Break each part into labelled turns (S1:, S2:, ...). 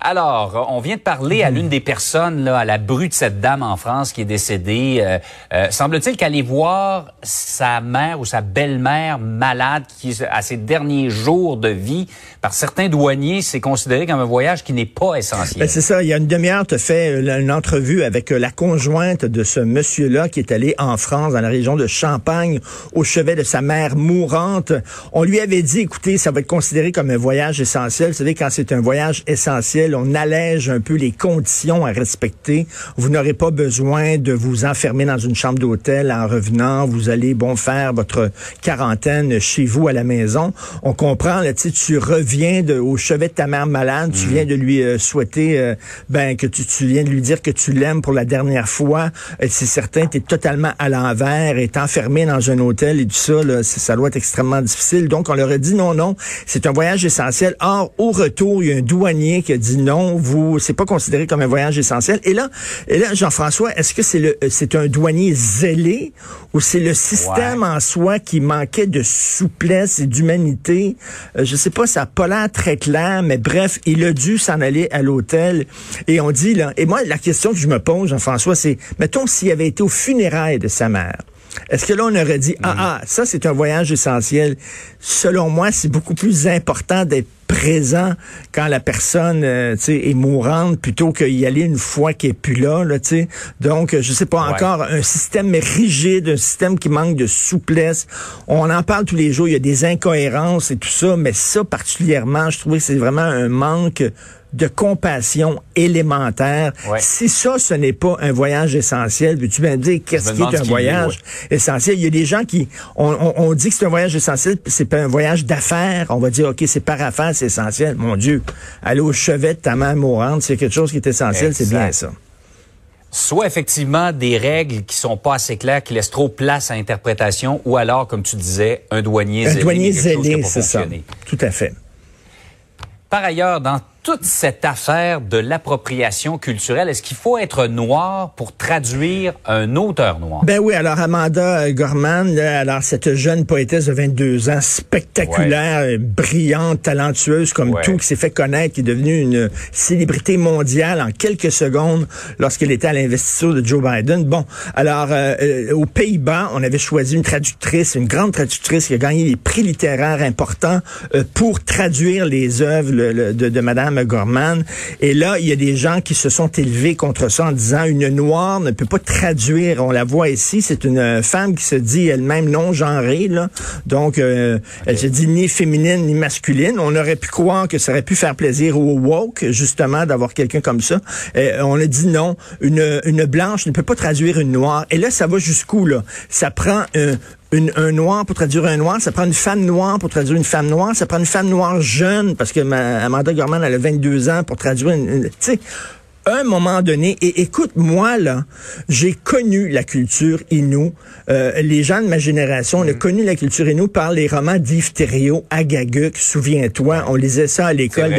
S1: Alors, on vient de parler à l'une des personnes, là, à la bru de cette dame en France qui est décédée. Euh, euh, Semble-t-il qu'aller voir sa mère ou sa belle-mère malade qui à ses derniers jours de vie par certains douaniers, c'est considéré comme un voyage qui n'est pas essentiel.
S2: Ben, c'est ça. Il y a une demi-heure, tu fait euh, une entrevue avec euh, la conjointe de ce monsieur-là qui est allé en France, dans la région de Champagne, au chevet de sa mère mourante. On lui avait dit, écoutez, ça va être considéré comme un voyage essentiel. Vous savez, quand c'est un voyage essentiel, on allège un peu les conditions à respecter. Vous n'aurez pas besoin de vous enfermer dans une chambre d'hôtel en revenant. Vous allez, bon, faire votre quarantaine chez vous à la maison. On comprend, là, tu reviens de, au chevet de ta mère malade, tu viens de lui euh, souhaiter, euh, ben, que tu, tu viens de lui dire que tu l'aimes pour la dernière fois. Et c'est certain, tu es totalement à l'envers, est enfermé dans un hôtel et tout ça, là, ça doit être extrêmement difficile. Donc, on leur a dit non, non, c'est un voyage essentiel. Or, au retour, il y a un douanier qui a dit non, vous, c'est pas considéré comme un voyage essentiel. Et là, et là, Jean-François, est-ce que c'est le, c'est un douanier zélé ou c'est le système en soi qui manquait de souplesse et d'humanité? Euh, je sais pas, ça a pas l'air très clair, mais bref, il a dû s'en aller à l'hôtel. Et on dit, là, et moi, la question que je me pose, Jean-François, c'est, mettons s'il avait été au funérailles de sa mère. Est-ce que là, on aurait dit, ah, ah, ça, c'est un voyage essentiel. Selon moi, c'est beaucoup plus important d'être présent quand la personne euh, est mourante plutôt qu'y aller une fois qu'elle est plus là. là sais. Donc, je sais pas encore, un système rigide, un système qui manque de souplesse. On en parle tous les jours, il y a des incohérences et tout ça, mais ça particulièrement, je trouvais que c'est vraiment un manque de compassion élémentaire. Si ça, ce n'est pas un voyage essentiel, veux-tu me dire qu'est-ce qui est un voyage essentiel? Il y a des gens qui, on, dit que c'est un voyage essentiel, c'est pas un voyage d'affaires. On va dire, OK, c'est par affaires, c'est essentiel. Mon Dieu, aller au chevet de ta mère mourante, c'est quelque chose qui est essentiel, c'est bien ça
S1: soit effectivement des règles qui sont pas assez claires, qui laissent trop place à interprétation, ou alors, comme tu disais, un douanier
S2: zélé. Un douanier zélé, c'est ça. Tout à fait.
S1: Par ailleurs, dans toute cette affaire de l'appropriation culturelle, est-ce qu'il faut être noir pour traduire un auteur noir?
S2: Ben oui, alors Amanda Gorman, alors cette jeune poétesse de 22 ans, spectaculaire, brillante, talentueuse comme tout, qui s'est fait connaître, qui est devenue une célébrité mondiale en quelques secondes lorsqu'elle était à l'investiture de Joe Biden. Bon, alors euh, euh, aux Pays-Bas, on avait choisi une traductrice, une grande traductrice qui a gagné des prix littéraires importants euh, pour traduire les œuvres de, de Madame Gorman. Et là, il y a des gens qui se sont élevés contre ça en disant une noire ne peut pas traduire. On la voit ici, c'est une femme qui se dit elle-même non genrée. Là. Donc, euh, elle se dit ni féminine ni masculine. On aurait pu croire que ça aurait pu faire plaisir aux woke, justement, d'avoir quelqu'un comme ça. Et on a dit non, une, une blanche ne peut pas traduire une noire. Et là, ça va jusqu'où, là? Ça prend un, un noir pour traduire un noir, ça prend une femme noire pour traduire une femme noire, ça prend une femme noire jeune, parce que ma, Amanda Gorman, elle a 22 ans pour traduire une... sais, un moment donné, et écoute, moi, là, j'ai connu la culture Inou. Euh, les gens de ma génération, on a mm. connu la culture Inou par les romans d'Yves Thériault, Agaguk, souviens-toi, on lisait ça à l'école.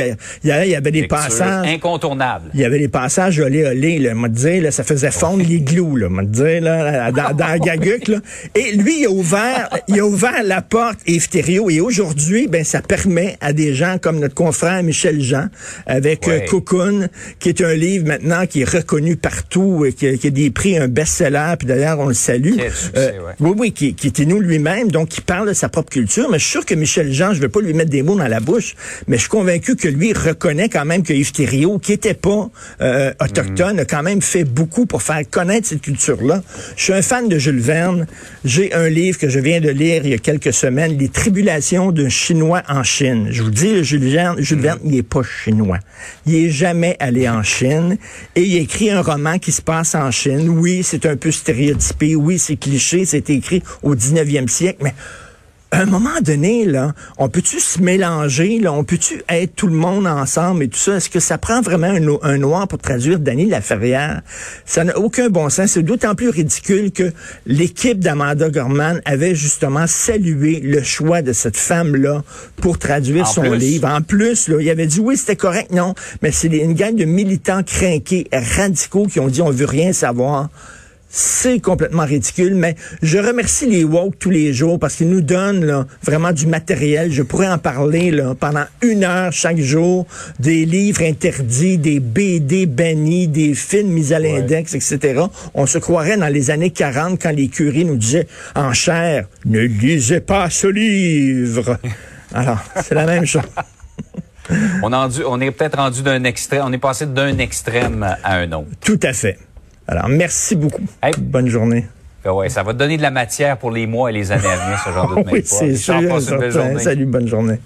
S2: Il y avait, il y avait des passages...
S1: incontournables.
S2: Il y avait des passages olé olé, là, m'a dit, là, ça faisait fondre les glous, là, m'a dit, là, dans, dans Agaguk, là. Et lui, il a ouvert, il a ouvert la porte, Yves Thériault, et aujourd'hui, ben, ça permet à des gens comme notre confrère Michel Jean, avec euh, Cocoon, qui est un livre maintenant qui est reconnu partout, et qui, a, des prix, un best-seller, puis d'ailleurs, on le salue.
S1: Euh,
S2: oui, oui, qui, qui était nous lui-même, donc qui parle de sa propre culture. Mais je suis sûr que Michel Jean, je ne veux pas lui mettre des mots dans la bouche, mais je suis convaincu que lui reconnaît quand même que Yves Thériault, qui était pas euh, autochtone, a quand même fait beaucoup pour faire connaître cette culture-là. Je suis un fan de Jules Verne. J'ai un livre que je viens de lire il y a quelques semaines, Les tribulations d'un Chinois en Chine. Je vous dis, Jules Verne, Jules Verne, il est pas chinois. Il est jamais allé en Chine. Et il écrit un roman qui se passe en Chine. Oui, c'est un peu stéréotypé. Oui, c'est cliché. C'est écrit au 19e siècle. Mais à un moment donné, là, on peut-tu se mélanger, là, on peut-tu être tout le monde ensemble et tout ça? Est-ce que ça prend vraiment un, un noir pour traduire Dany Laferrière? Ça n'a aucun bon sens. C'est d'autant plus ridicule que l'équipe d'Amanda Gorman avait justement salué le choix de cette femme-là pour traduire
S1: En
S2: son
S1: plus.
S2: livre. En plus, là, il avait dit oui, c'était correct, non, mais c'est une gang de militants crinqués, radicaux qui ont dit on veut rien savoir. C'est complètement ridicule, mais je remercie les woke tous les jours parce qu'ils nous donnent là, vraiment du matériel. Je pourrais en parler là, pendant une heure chaque jour, des livres interdits, des BD bannis, des films mis à l'index, etc. On se croirait dans les années 40 quand les curés nous disaient en chair, ne lisez pas ce livre. Alors, c'est la même chose.
S1: On est peut-être rendu d'un extrême, on est passé d'un extrême à un autre.
S2: Tout à fait. Alors, merci beaucoup.
S1: Hey.
S2: Bonne journée.
S1: Fait, ouais, ça va te donner de la matière pour les mois et les années à venir, ce genre de
S2: oui, c'est sûr. Salut, bonne journée.